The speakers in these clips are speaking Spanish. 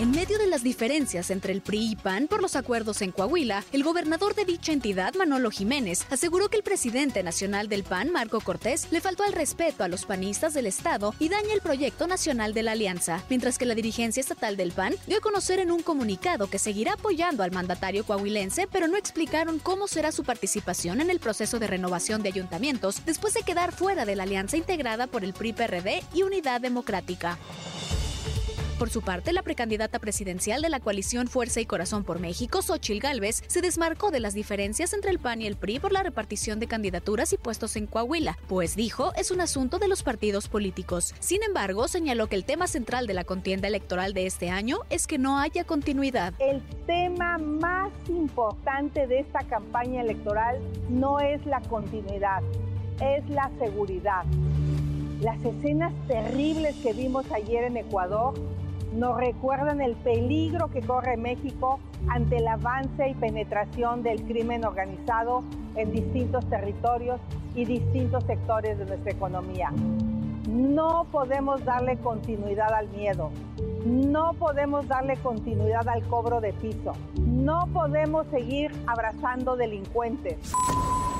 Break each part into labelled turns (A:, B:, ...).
A: En medio de las diferencias entre el PRI y PAN por los acuerdos en Coahuila, el gobernador de dicha entidad, Manolo Jiménez, aseguró que el presidente nacional del PAN, Marco Cortés, le faltó al respeto a los panistas del Estado y daña el proyecto nacional de la alianza, mientras que la dirigencia estatal del PAN dio a conocer en un comunicado que seguirá apoyando al mandatario coahuilense, pero no explicaron cómo será su participación en el proceso de renovación de ayuntamientos después de quedar fuera de la alianza integrada por el PRI-PRD y Unidad Democrática. Por su parte, la precandidata presidencial de la coalición Fuerza y Corazón por México, Xochil Gálvez, se desmarcó de las diferencias entre el PAN y el PRI por la repartición de candidaturas y puestos en Coahuila, pues dijo es un asunto de los partidos políticos. Sin embargo, señaló que el tema central de la contienda electoral de este año es que no haya continuidad.
B: El tema más importante de esta campaña electoral no es la continuidad, es la seguridad. Las escenas terribles que vimos ayer en Ecuador nos recuerdan el peligro que corre México ante el avance y penetración del crimen organizado en distintos territorios y distintos sectores de nuestra economía. No podemos darle continuidad al miedo, no podemos darle continuidad al cobro de piso, no podemos seguir abrazando delincuentes.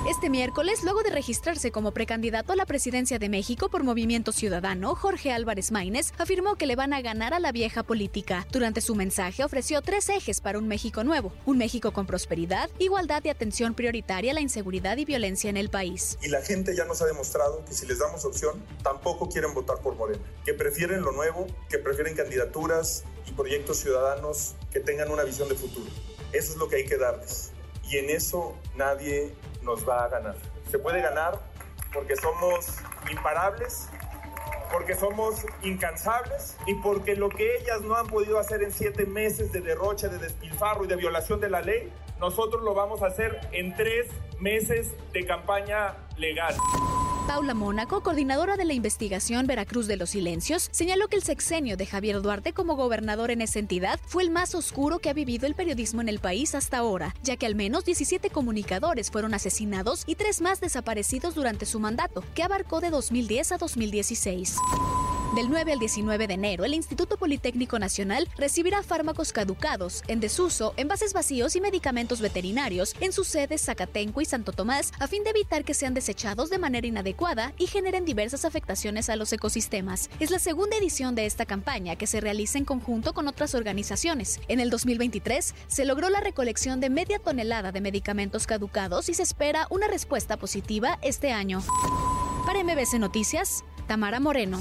A: Este miércoles, luego de registrarse como precandidato a la presidencia de México por Movimiento Ciudadano, Jorge Álvarez Maínez afirmó que le van a ganar a la vieja política. Durante su mensaje ofreció tres ejes para un México nuevo, un México con prosperidad, igualdad y atención prioritaria a la inseguridad y violencia en el país.
C: Y la gente ya nos ha demostrado que si les damos opción, tampoco quieren votar por Morena, que prefieren lo nuevo, que prefieren candidaturas y proyectos ciudadanos que tengan una visión de futuro. Eso es lo que hay que darles. Y en eso nadie nos va a ganar. Se puede ganar porque somos imparables, porque somos incansables y porque lo que ellas no han podido hacer en siete meses de derroche, de despilfarro y de violación de la ley, nosotros lo vamos a hacer en tres meses de campaña legal.
A: Paula Mónaco, coordinadora de la investigación Veracruz de los Silencios, señaló que el sexenio de Javier Duarte como gobernador en esa entidad fue el más oscuro que ha vivido el periodismo en el país hasta ahora, ya que al menos 17 comunicadores fueron asesinados y tres más desaparecidos durante su mandato, que abarcó de 2010 a 2016. Del 9 al 19 de enero, el Instituto Politécnico Nacional recibirá fármacos caducados, en desuso, envases vacíos y medicamentos veterinarios en sus sedes Zacatenco y Santo Tomás, a fin de evitar que sean desechados de manera inadecuada y generen diversas afectaciones a los ecosistemas. Es la segunda edición de esta campaña que se realiza en conjunto con otras organizaciones. En el 2023 se logró la recolección de media tonelada de medicamentos caducados y se espera una respuesta positiva este año. Para MBC Noticias, Tamara Moreno.